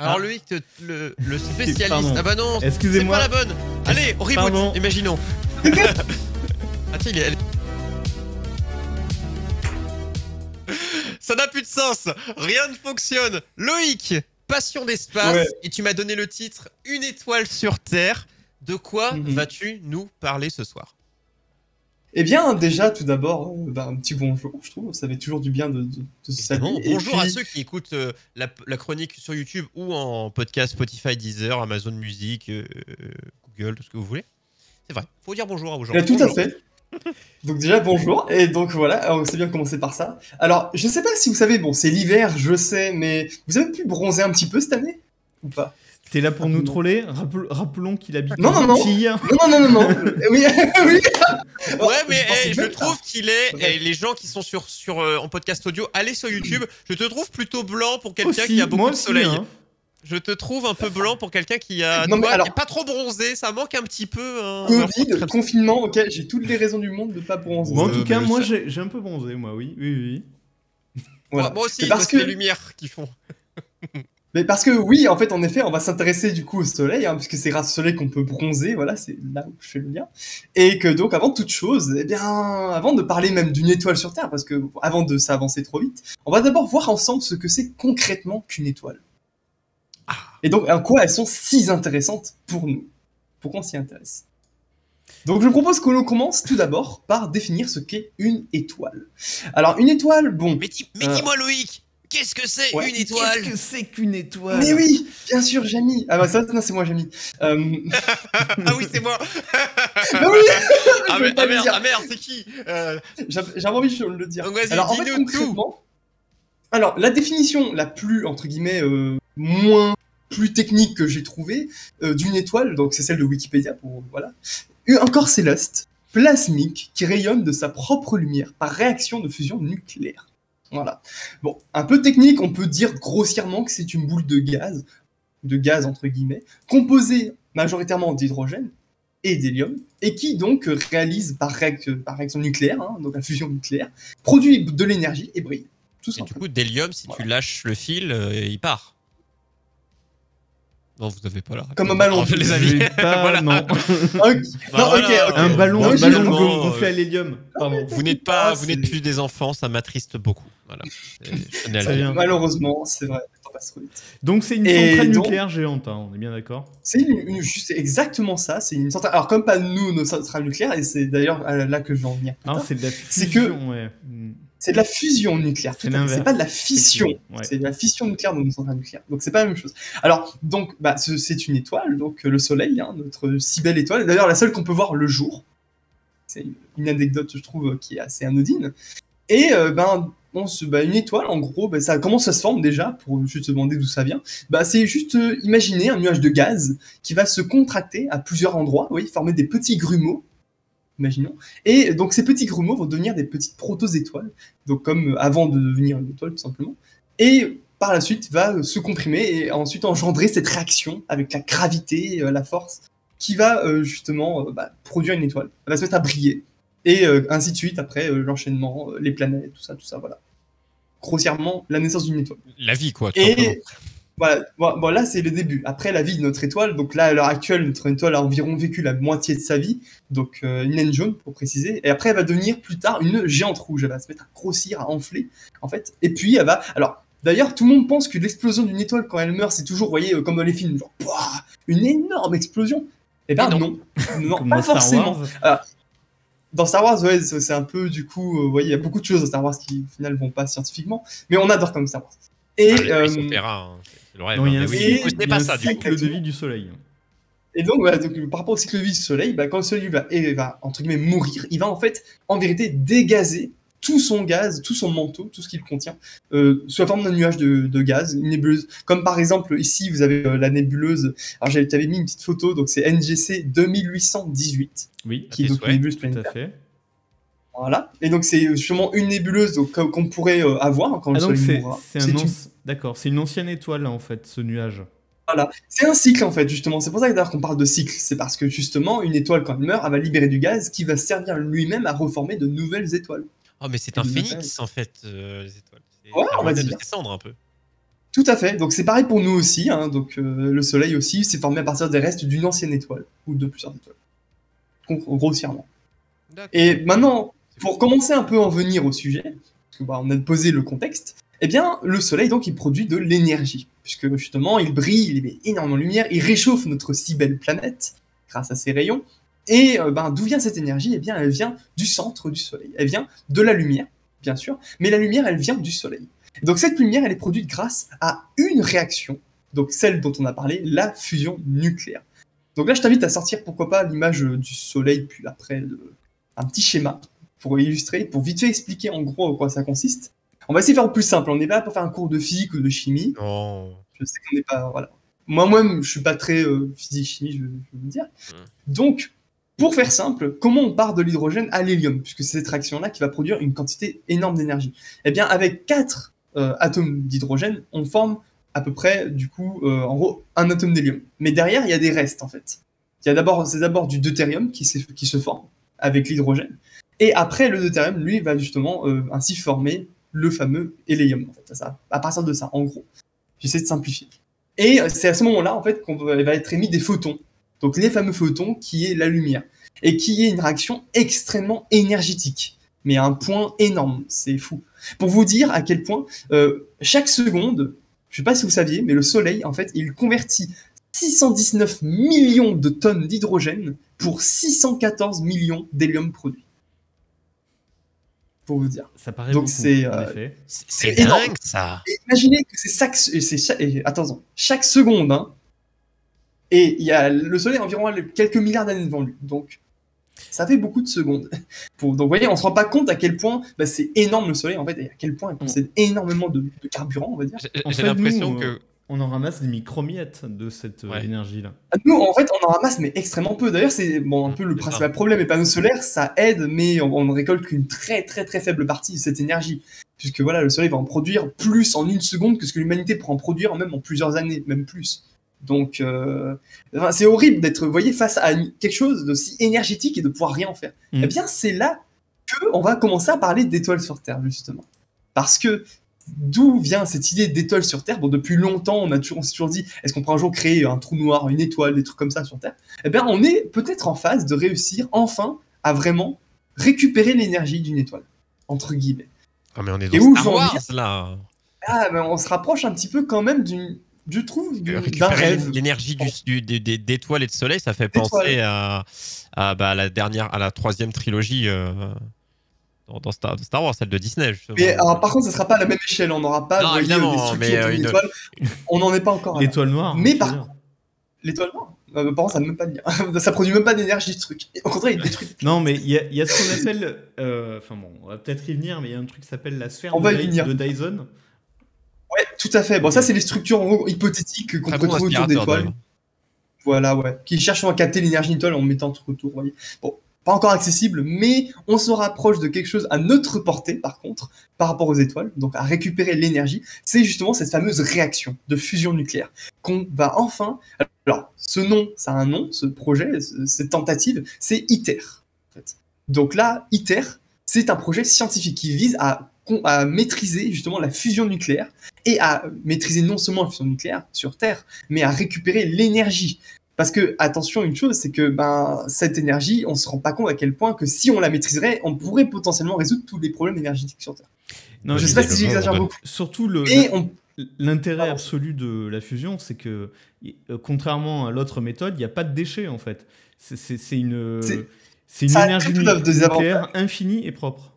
Alors Ah. Loïc, le, le spécialiste. Pardon. Ah bah non, c'est pas la bonne. Allez, on reboot. Pardon. Imaginons. ah tiens, il est. Ça n'a plus de sens. Rien ne fonctionne. Loïc, passion d'espace. Ouais. Et tu m'as donné le titre Une étoile sur Terre. De quoi Mhm. vas-tu nous parler ce soir? Eh bien, déjà, tout d'abord, euh, bah, un petit bonjour, je trouve. Ça fait toujours du bien de, de, de se saluer. Bonjour à ceux qui écoutent euh, la, la chronique sur YouTube ou en podcast Spotify, Deezer, Amazon Music, euh, Google, tout ce que vous voulez. C'est vrai, faut dire bonjour à vos gens. Eh, tout à fait. Donc déjà bonjour et donc voilà, on sait bien commencer par ça. Alors je sais pas si vous savez, bon c'est l'hiver, je sais, mais vous avez pu bronzer un petit peu cette année ou pas? T'es là pour nous Non. troller Rappel- Rappelons qu'il habite Non, non, non. Antilles. Non non non non non. Oui oui. Ouais, mais pensais eh, je même trouve qu'il est. Ouais. eh, les gens qui sont sur, sur, euh, en podcast audio, allez sur YouTube. Je te trouve plutôt blanc pour quelqu'un Aussi, qui a beaucoup moi de aussi, soleil. hein. Je te trouve un peu blanc pour quelqu'un qui a. Non, mais alors- qui est pas trop bronzé, ça manque un petit peu. hein. Alors, Covid, confinement, ok, j'ai toutes les raisons du monde de pas bronzer. Bon, en Euh, tout cas, mais moi ça- j'ai un peu bronzé, moi, oui. Oui, oui. Voilà. Moi aussi, Mais parce parce que que les lumières qui font. Mais parce que oui, en fait, en effet, on va s'intéresser du coup au soleil, hein, puisque c'est grâce au soleil qu'on peut bronzer, voilà, c'est là où je fais le lien. Et que donc, avant toute chose, eh bien, avant de parler même d'une étoile sur Terre, parce que avant de s'avancer trop vite, on va d'abord voir ensemble ce que c'est concrètement qu'une étoile. Ah. Et donc, en quoi elles sont si intéressantes pour nous. Pourquoi on s'y intéresse donc je propose que l'on commence tout d'abord par définir ce qu'est une étoile. Alors une étoile, bon, Mais, dis- mais Euh. dis-moi, Loïc, qu'est-ce que c'est Ouais. une étoile Qu'est-ce que c'est qu'une étoile mais oui, bien sûr, Jamy. Ah bah ça, non, c'est moi, Jamy. Euh... Ah oui, c'est moi bah oui, Ah, Je mais- ah merde, ah merde, c'est qui Euh, J'avais envie de le dire. Donc vas-y, Alors en fait dis-nous tout concrètement, alors la définition la plus entre guillemets euh, moins plus technique que j'ai trouvée euh, d'une étoile, donc c'est celle de Wikipédia pour voilà, un corps céleste plasmique qui rayonne de sa propre lumière par réaction de fusion nucléaire. Voilà. Bon, un peu technique, on peut dire grossièrement que c'est une boule de gaz, de gaz entre guillemets, composée majoritairement d'hydrogène et d'hélium, et qui donc réalise par, réac- par réaction nucléaire, hein, donc la fusion nucléaire, produit de l'énergie et brille. Tout Et du coup, d'hélium, si tu lâches le fil, euh, il part. Non, vous avez pas là. Comme un ballon. les amis. Pas, Voilà. non. Ok. Bah non, voilà, ok, ok. Un ballon, Non, un ballon euh, gonflé à l'hélium. Vous n'êtes pas, Ah, vous n'êtes plus des enfants, ça m'attriste beaucoup. Voilà. Bien. Malheureusement, c'est vrai. Donc c'est une Et centrale donc- nucléaire géante, hein, on est bien d'accord C'est une, une- juste exactement ça. C'est une centrale. Alors comme pas nous, nos centrales nucléaires, et c'est d'ailleurs euh, là que je vais en venir. Ah, c'est de la C'est que- fusion, ouais. Hmm. C'est de la fusion nucléaire. C'est pas de la fission. Ouais. C'est de la fission nucléaire dans une centrale nucléaire. Donc c'est pas la même chose. Alors donc bah, ce- c'est une étoile, donc euh, le Soleil, hein, notre si belle étoile. D'ailleurs la seule qu'on peut voir le jour. C'est une- une anecdote je trouve qui est assez anodine. Et euh, ben on bah, une étoile en gros, bah, ça comment ça se forme déjà pour juste se demander d'où ça vient? Bah c'est juste euh, imaginer un nuage de gaz qui va se contracter à plusieurs endroits, oui, former des petits grumeaux. Imaginons. Et donc ces petits grumeaux vont devenir des petites proto-étoiles donc comme euh, avant de devenir une étoile tout simplement, et par la suite va euh, se comprimer et ensuite engendrer cette réaction avec la gravité, la force, qui va justement bah, produire une étoile. Elle va se mettre à briller, et euh, ainsi de suite après euh, l'enchaînement, euh, les planètes, tout ça, tout ça, voilà. Grossièrement, la naissance d'une étoile. La vie, quoi. tout. Et voilà, bon, bon, là c'est le début. Après la vie de notre étoile, donc là à l'heure actuelle, notre étoile a environ vécu la moitié de sa vie, donc euh, une naine jaune pour préciser, et après elle va devenir plus tard une géante rouge, elle va se mettre à grossir, à enfler, en fait, et puis elle va... Alors, d'ailleurs, tout le monde pense que l'explosion d'une étoile quand elle meurt, c'est toujours, vous voyez, comme dans les films, genre, une énorme explosion. Eh ben non. non, non, pas forcément. Dans Star Wars, ouais, c'est un peu du coup, euh, vous voyez, il y a beaucoup de choses dans Star Wars qui au final vont pas scientifiquement, mais on adore comme Star Wars. Et, Ah, les euh, hein, c'est le rêve. Non, il y a un mais cycle- pas ça, cycle de vie du soleil. Et donc, voilà, donc, par rapport au cycle de vie du Soleil, bah, quand le Soleil va, et va, entre guillemets, mourir, il va en fait, en vérité, dégazer tout son gaz, tout son manteau, tout ce qu'il contient, euh, sous la forme d'un nuage de, de gaz, une nébuleuse. Comme par exemple, ici, vous avez euh, la nébuleuse, alors j'avais t'avais mis une petite photo, donc c'est NGC 2818, Oui, qui est donc une nébuleuse tout à planétaire. fait. Voilà. Et donc, c'est justement une nébuleuse donc, qu'on pourrait euh, avoir quand Ah le donc Soleil c'est mourra. c'est C'est un une- D'accord, c'est une ancienne étoile là, en fait, ce nuage. Voilà, c'est un cycle en fait, justement. C'est pour ça que d'ailleurs qu'on parle de cycle. C'est parce que justement, une étoile, quand elle meurt, elle va libérer du gaz qui va servir lui-même à reformer de nouvelles étoiles. Oh, mais c'est un phénix, en fait, euh, les étoiles. Ouais, on va dire. ses cendres, un peu. Tout à fait. Donc c'est pareil pour nous aussi. hein. Donc euh, le Soleil aussi, c'est formé à partir des restes d'une ancienne étoile ou de plusieurs étoiles, Con- grossièrement. Et maintenant, pour commencer un peu à en venir au sujet, parce que, bah, on a posé le contexte, eh bien, le Soleil, donc, il produit de l'énergie, puisque justement, il brille, il émet énormément de lumière, il réchauffe notre si belle planète grâce à ses rayons. Et euh, ben, d'où vient cette énergie? Eh bien, elle vient du centre du Soleil. Elle vient de la lumière, bien sûr, mais la lumière, elle vient du Soleil. Donc cette lumière, elle est produite grâce à une réaction, donc celle dont on a parlé, la fusion nucléaire. Donc là, je t'invite à sortir, pourquoi pas, l'image euh, du Soleil, puis après, le- un petit schéma pour illustrer, pour vite fait expliquer en gros en quoi ça consiste. On va essayer de faire au plus simple. On n'est pas là pour faire un cours de physique ou de chimie. Non. Je sais qu'on n'est pas. Voilà. Moi-même, je suis pas très euh, physique-chimie, je, je veux vous dire. Donc, pour faire simple, comment on part de l'hydrogène à l'hélium Puisque c'est cette réaction-là qui va produire une quantité énorme d'énergie? Eh bien, avec quatre euh, atomes d'hydrogène, on forme à peu près, du coup, euh, en gros, un atome d'hélium. Mais derrière, il y a des restes, en fait. Il y a d'abord, c'est d'abord du deutérium qui, se forme avec l'hydrogène. Et après, le deutérium, lui, va justement euh, ainsi former le fameux hélium, à partir de ça, en gros. J'essaie de simplifier. Et c'est à ce moment-là, en fait, qu'on va être émis des photons. Donc les fameux photons qui est la lumière. Et qui est une réaction extrêmement énergétique. Mais à un point énorme, c'est fou. Pour vous dire à quel point, euh, chaque seconde, je sais pas si vous saviez, mais le Soleil, en fait, il convertit 619 millions de tonnes d'hydrogène pour 614 millions d'hélium produit. Pour vous dire. Ça paraît Donc beaucoup, c'est, euh. C'est dingue ça. Et imaginez que c'est chaque, chaque, attention, chaque seconde, hein, et il y a le Soleil a environ quelques milliards d'années devant lui, donc ça fait beaucoup de secondes. Pour, donc vous voyez, on se rend pas compte à quel point bah, c'est énorme le Soleil en fait, et à quel point il possède énormément de, de carburant, on va dire. J'ai l'impression que. On en ramasse des micromiettes de cette euh, Ouais. énergie-là. Nous, en fait, on en ramasse, mais extrêmement peu. D'ailleurs, c'est bon, un peu le principal problème. Les panneaux solaires, ça aide, mais on, on ne récolte qu'une très très très faible partie de cette énergie. Puisque voilà, le Soleil va en produire plus en une seconde que ce que l'humanité pourra en produire même en plusieurs années, même plus. Donc, euh, enfin, c'est horrible d'être, vous voyez, face à quelque chose d'aussi énergétique et de pouvoir rien en faire. Mm. Eh bien, c'est là que on va commencer à parler d'étoiles sur Terre, justement. Parce que d'où vient cette idée d'étoiles sur Terre? Bon, depuis longtemps, on, a toujours, on s'est toujours dit, est-ce qu'on pourra un jour créer un trou noir, une étoile, des trucs comme ça sur Terre? Eh bien, on est peut-être en phase de réussir enfin à vraiment récupérer l'énergie d'une étoile, entre guillemets. Ah, mais on est Et dans où Star Wars là. Ah, mais on se rapproche un petit peu quand même d'une, je trouve, d'un Récupérer rêve. l'énergie du, du- des- des- d'étoiles et de soleil, ça fait penser à, à, bah, la dernière, à la troisième trilogie euh, dans, dans Star, de Star Wars, celle de Disney. Justement. Mais alors, par contre, ça sera pas à la même échelle. On n'aura pas Non, voyez, des structures mais, euh, une- étoile. On n'en est pas encore. L'étoile noire. Mais par dire. L'étoile noire euh, Par contre, ça ne même pas le dire. ça produit même pas d'énergie, ce truc. Au contraire, il détruit. Non, mais il y, a- il y a ce qu'on appelle. euh, Enfin bon, on va peut-être y venir, mais il y a un truc qui s'appelle la sphère On de, va y Dy- venir. de Dyson. Ouais, tout à fait. Bon, ça, c'est les structures en gros, hypothétiques qu'on peut bon trouver autour d'étoiles. d'ailleurs. Voilà, ouais. Qui cherchent à capter l'énergie d'une en mettant tout autour, voyez. Bon, pas encore accessible, mais on se rapproche de quelque chose à notre portée, par contre, par rapport aux étoiles, donc à récupérer l'énergie. C'est justement cette fameuse réaction de fusion nucléaire qu'on va enfin. Alors, ce nom, ça a un nom, ce projet, ce- cette tentative, c'est ITER. En fait. Donc là, ITER, c'est un projet scientifique qui vise à, à maîtriser justement la fusion nucléaire et à maîtriser non seulement la fusion nucléaire sur Terre, mais à récupérer l'énergie. Parce que, attention, une chose, c'est que ben, cette énergie, on se rend pas compte à quel point que si on la maîtriserait, on pourrait potentiellement résoudre tous les problèmes énergétiques sur Terre. Non, je sais pas si j'exagère beaucoup. Surtout le. Et on... L'intérêt absolu de la fusion, c'est que, euh, contrairement à l'autre méthode, il n'y a pas de déchets en fait. C'est- une, C'est- une énergie nucléaire infinie et propre.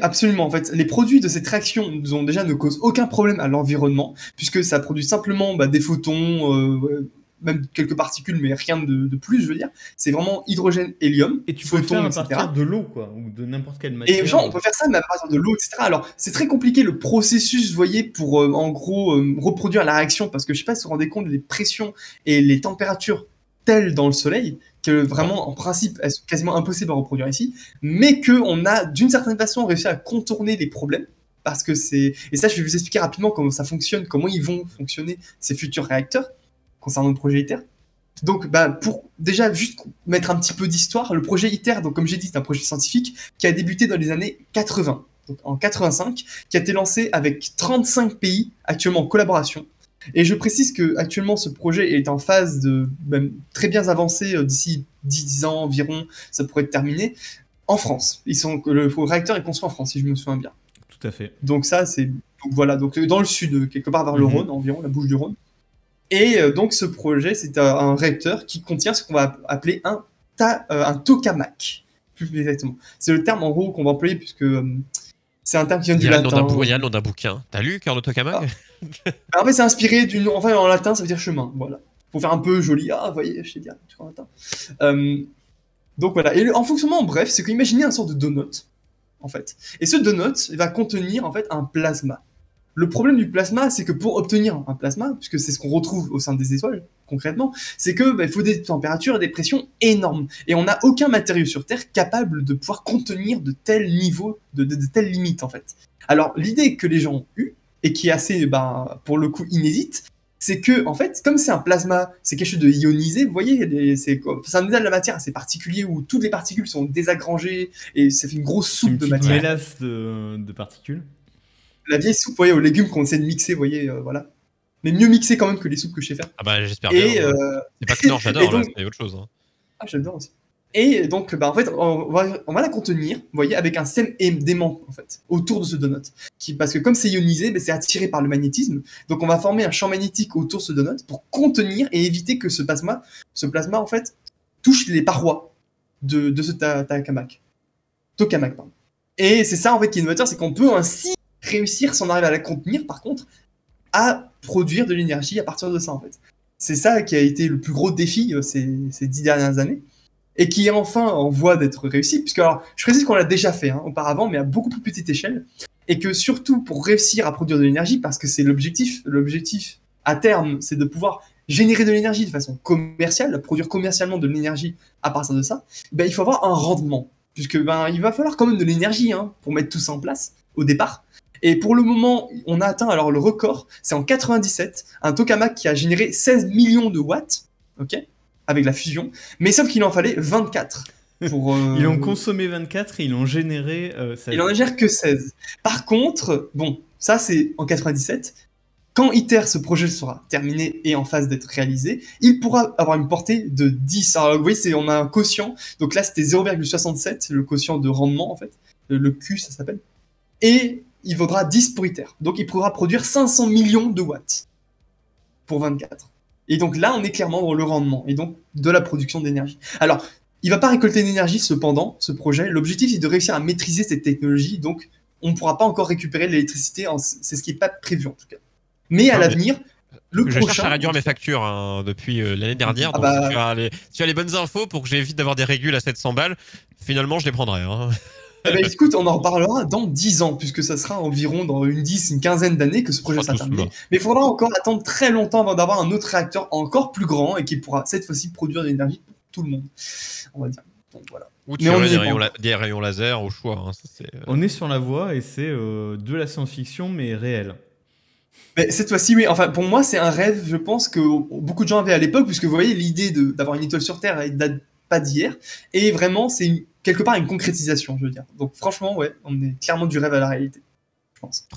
Absolument, en fait, les produits de cette réaction ont déjà ne causent aucun problème à l'environnement, puisque ça produit simplement bah, des photons, euh, même quelques particules, mais rien de, de plus, je veux dire. C'est vraiment hydrogène, hélium, Et tu peux photons, faire à etc. partir de l'eau, quoi, ou de n'importe quelle matière. Et genre, on peut faire ça, mais à partir de l'eau, etc. Alors, c'est très compliqué le processus, vous voyez, pour euh, en gros euh, reproduire la réaction, parce que je sais pas si vous vous rendez compte des pressions et les températures telles dans le Soleil que vraiment, en principe, elles sont quasiment impossibles à reproduire ici, mais que on a d'une certaine façon réussi à contourner les problèmes. Parce que c'est. Et ça, je vais vous expliquer rapidement comment ça fonctionne, comment ils vont fonctionner ces futurs réacteurs concernant le projet ITER. Donc, bah, pour déjà juste mettre un petit peu d'histoire, le projet ITER, donc comme j'ai dit, c'est un projet scientifique qui a débuté dans les années 80. donc en 85, qui a été lancé avec 35 pays actuellement en collaboration. Et je précise que actuellement ce projet est en phase de même très bien avancé euh, d'ici 10 ans environ, ça pourrait être terminé en France. Ils sont le réacteur est construit en France si je me souviens bien. Tout à fait. Donc ça c'est donc voilà donc dans le sud quelque part vers le Mhm. Rhône environ la bouche du Rhône. Et euh, donc ce projet c'est un, un réacteur qui contient ce qu'on va appeler un ta- euh, un tokamak plus exactement. C'est le terme en gros qu'on va employer puisque euh, c'est un terme qui vient du latin. il y a le nom d'un bouquin. T'as lu Cœur de Tokamak En fait, c'est inspiré d'une. Enfin, en latin, ça veut dire chemin. Voilà. Pour faire un peu joli. Ah, vous voyez, je sais vois, en latin. Euh, donc voilà. Et le- en fonctionnement, en bref, c'est qu'imaginez un sort de donut, en fait. Et ce donut va contenir, en fait, un plasma. Le problème du plasma, c'est que pour obtenir un plasma, puisque c'est ce qu'on retrouve au sein des étoiles, concrètement, c'est que bah, il faut des températures et des pressions énormes. Et on n'a aucun matériau sur Terre capable de pouvoir contenir de tels niveaux, de, de, de telles limites, en fait. Alors, l'idée que les gens ont eue, et qui est assez, ben, pour le coup, inédite, c'est que, en fait, comme c'est un plasma, c'est quelque chose de ionisé, vous voyez, c'est un état de la matière assez particulier où toutes les particules sont désagrangées et ça fait une grosse Une soupe de matière. mélasse de, de particules. La vieille soupe, voyez, aux légumes qu'on essaie de mixer, vous voyez, euh, voilà. Mais mieux mixer quand même que les soupes que je sais faire. Ah bah j'espère bien. euh, C'est pas que non, j'adore, c'est autre chose. hein. Ah, j'adore aussi. Et donc, bah, en fait, on va, on va la contenir, vous voyez, avec un aim- d'aimant, en fait, autour de ce donut. Qui, parce que comme c'est ionisé, bah, c'est attiré par le magnétisme. Donc, on va former un champ magnétique autour de ce donut pour contenir et éviter que ce plasma, ce plasma, en fait, touche les parois de, de ce ta- takamak. Tokamak, pardon. Et c'est ça, en fait, qui est innovateur, c'est qu'on peut ainsi réussir, si on arrive à la contenir, par contre, à produire de l'énergie à partir de ça, en fait. C'est ça qui a été le plus gros défi euh, ces, ces dix dernières années et qui est enfin en voie d'être réussi, puisque alors, je précise qu'on l'a déjà fait hein, auparavant, mais à beaucoup plus petite échelle, et que surtout pour réussir à produire de l'énergie, parce que c'est l'objectif, l'objectif à terme, c'est de pouvoir générer de l'énergie de façon commerciale, produire commercialement de l'énergie à partir de ça, ben, il faut avoir un rendement, puisque ben, il va falloir quand même de l'énergie hein, pour mettre tout ça en place au départ. Et pour le moment, on a atteint alors le record, c'est en 97, un tokamak qui a généré 16 millions de watts, ok, avec la fusion, mais sauf qu'il en fallait 24. Pour, euh, Ils ont consommé 24 et ils ont généré. euh, ça- il en gère que 16. Par contre, bon, ça c'est en 97. Quand ITER, ce projet sera terminé et en phase d'être réalisé, il pourra avoir une portée de 10. Alors, vous voyez, c'est, on a un quotient. Donc là, c'était 0,67, le quotient de rendement, en fait. Le Q, ça s'appelle. Et il vaudra 10 pour ITER. Donc il pourra produire 500 millions de watts pour 24. Et donc là, on est clairement dans le rendement et donc de la production d'énergie. Alors, il va pas récolter d'énergie cependant, ce projet. L'objectif est de réussir à maîtriser cette technologie, donc on ne pourra pas encore récupérer de l'électricité, en- c'est ce qui n'est pas prévu en tout cas. Mais à l'avenir, le je prochain... cherche à réduire mes factures hein, depuis euh, l'année dernière. Ah donc bah- si, tu as les, si tu as les bonnes infos pour que j'évite d'avoir des régules à 700 balles, finalement je les prendrai. hein. Eh ben, écoute, on en reparlera dans 10 ans, puisque ça sera environ dans une 10, une quinzaine d'années que ce projet sera terminé. cela. Mais il faudra encore attendre très longtemps avant d'avoir un autre réacteur encore plus grand et qui pourra cette fois-ci produire de l'énergie pour tout le monde. On va dire. Donc voilà. Ou y des est rayons, la- des rayons laser au choix. hein, ça, euh, On est sur la voie et c'est euh, de la science-fiction mais réelle. Mais cette fois-ci, oui. Enfin, pour moi, c'est un rêve, je pense, que beaucoup de gens avaient à l'époque, puisque vous voyez, l'idée de- d'avoir une étoile sur Terre, elle date pas d'hier. Et vraiment, c'est une- quelque part une concrétisation, je veux dire. Donc, franchement, ouais, on est clairement du rêve à la réalité. Je pense.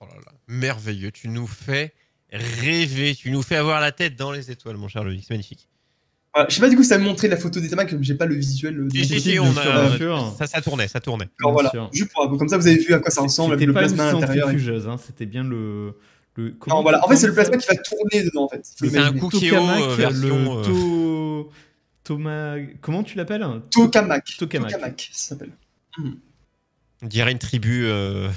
oh là là, merveilleux. Tu nous fais rêver. Tu nous fais avoir la tête dans les étoiles, mon cher Loïc. C'est magnifique. Voilà. Je sais pas du coup, ça me montrait la photo des Tamac, comme j'ai pas le visuel. euh, Si, du si, si, on a-. Ça, ça tournait, ça tournait. Alors, voilà. Juste pour, comme ça, vous avez vu à quoi ça ressemble, le plasma à l'intérieur. hein, c'était bien le. le comment Non, voilà. En fait, c'est le plasma qui va tourner dedans, en fait. C'est un euh, version, le euh, to... Toma... Comment tu l'appelles? Tokamak. Tokamak. ça s'appelle. On dirait une tribu euh,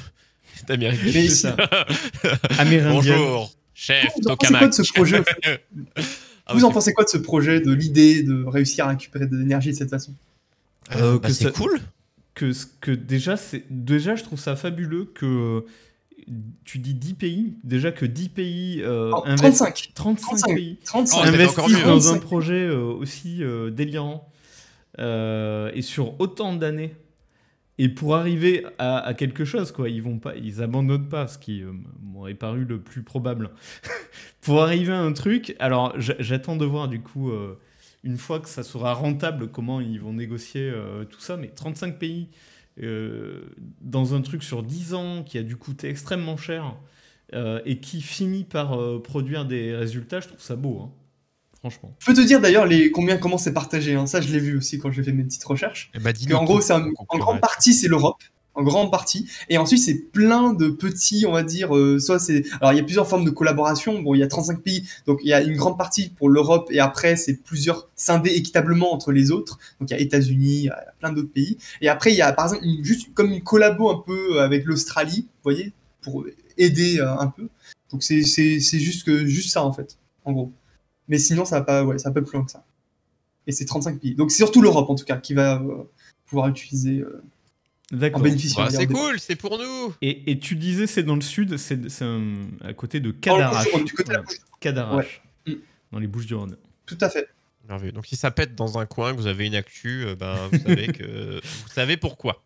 ça. Bonjour, chef Vous en pensez quoi Tokamak. de ce projet, en fait Ah, Vous en pensez quoi de ce projet, de l'idée de réussir à récupérer de l'énergie de cette façon? C'est- Euh, bah, que c'est ça- cool. que, ce- que déjà, c'est déjà, je trouve ça fabuleux que euh, tu dis 10 pays, déjà que 10 pays euh, Oh, investi- 35. 35, 35. pays 35. Oh, investissent mieux. dans un 35. projet euh, aussi euh, délirant euh, et sur autant d'années. Et pour arriver à, à quelque chose, quoi, ils vont pas, ils abandonnent pas, ce qui euh, m'aurait paru le plus probable. pour arriver à un truc, alors j'a- j'attends de voir du coup, euh, une fois que ça sera rentable, comment ils vont négocier euh, tout ça. Mais 35 pays dans un truc sur 10 ans qui a dû coûter extrêmement cher euh, et qui finit par euh, produire des résultats, je trouve ça beau. hein. Franchement. Je peux te dire d'ailleurs les combien comment c'est partagé. hein. Ça, je l'ai vu aussi quand j'ai fait mes petites recherches. Eh bah, Que dis-nous en gros, c'est un- en grande partie c'est l'Europe, en grande partie, et ensuite c'est plein de petits, on va dire, euh, soit c'est, alors il y a plusieurs formes de collaboration. Bon, il y a 35 pays, donc il y a une grande partie pour l'Europe, et après c'est plusieurs scindés équitablement entre les autres. Donc il y a États-Unis, il y a plein d'autres pays, et après il y a par exemple juste comme une collabo un peu avec l'Australie, vous voyez, pour aider euh, un peu. Donc c'est c'est c'est juste que juste ça en fait, en gros. Mais sinon ça va pas, ça va pas plus loin que ça. Et c'est 35 pays. Donc c'est surtout l'Europe en tout cas qui va euh, pouvoir utiliser en D'accord. Bah, c'est cool, c'est pour nous. Et, et tu disais c'est dans le sud, c'est à côté de Cadarache. Bouches- du côté de la Voilà, Bouche- Cadarache, Ouais. Mm. dans les Bouches-du-Rhône. Tout à fait. Merveilleux. Donc si ça pète dans un coin, que vous avez une actu, euh, ben, vous savez que vous savez pourquoi.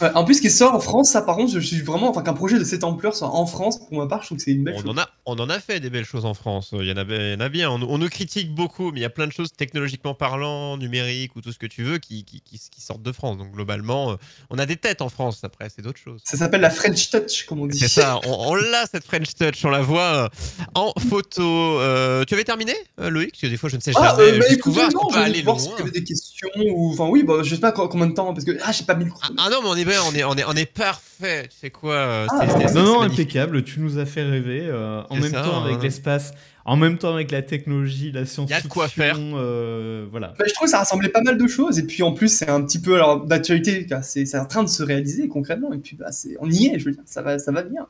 Ouais, en plus, ce qui sort en France, ça par contre, je suis vraiment, enfin, qu'un projet de cette ampleur soit en France, pour ma part, je trouve que c'est une belle On chose. en, a, on en a fait des belles choses en France. Il y en a, il y en a bien. On, on nous critique beaucoup, mais il y a plein de choses technologiquement parlant, numériques ou tout ce que tu veux qui, qui, qui- qui sortent de France. Donc globalement, euh, on a des têtes en France. Après, c'est d'autres choses. Ça s'appelle la French Touch, comme on dit. C'est ça, on, on l'a cette French Touch, on la voit euh, en photo. Euh, tu avais terminé, euh, Loïc? Parce que des fois, je ne sais jamais Ah, euh, bah, va, non, je aller voir loin. s'il y avait des questions, ou, enfin, oui, bah, je sais pas co- combien de temps, parce que, ah, j'ai pas mis le Ah, ah non, mais on est bien, on est, on est, on est parfait. Tu sais quoi euh, Ah, c'est- ouais. c'est- c'est Non, non, magnifique. impeccable. Tu nous as fait rêver. euh, en même ça, temps avec hein. l'espace, en même temps avec la technologie, la Y science-fiction. a de quoi faire. euh, voilà. Bah, je trouve que ça rassemblait pas mal de choses, et puis en plus, c'est un petit peu alors d'actualité, car c'est en train de se réaliser concrètement, et puis bah, on y est, je veux dire, ça va, ça va venir.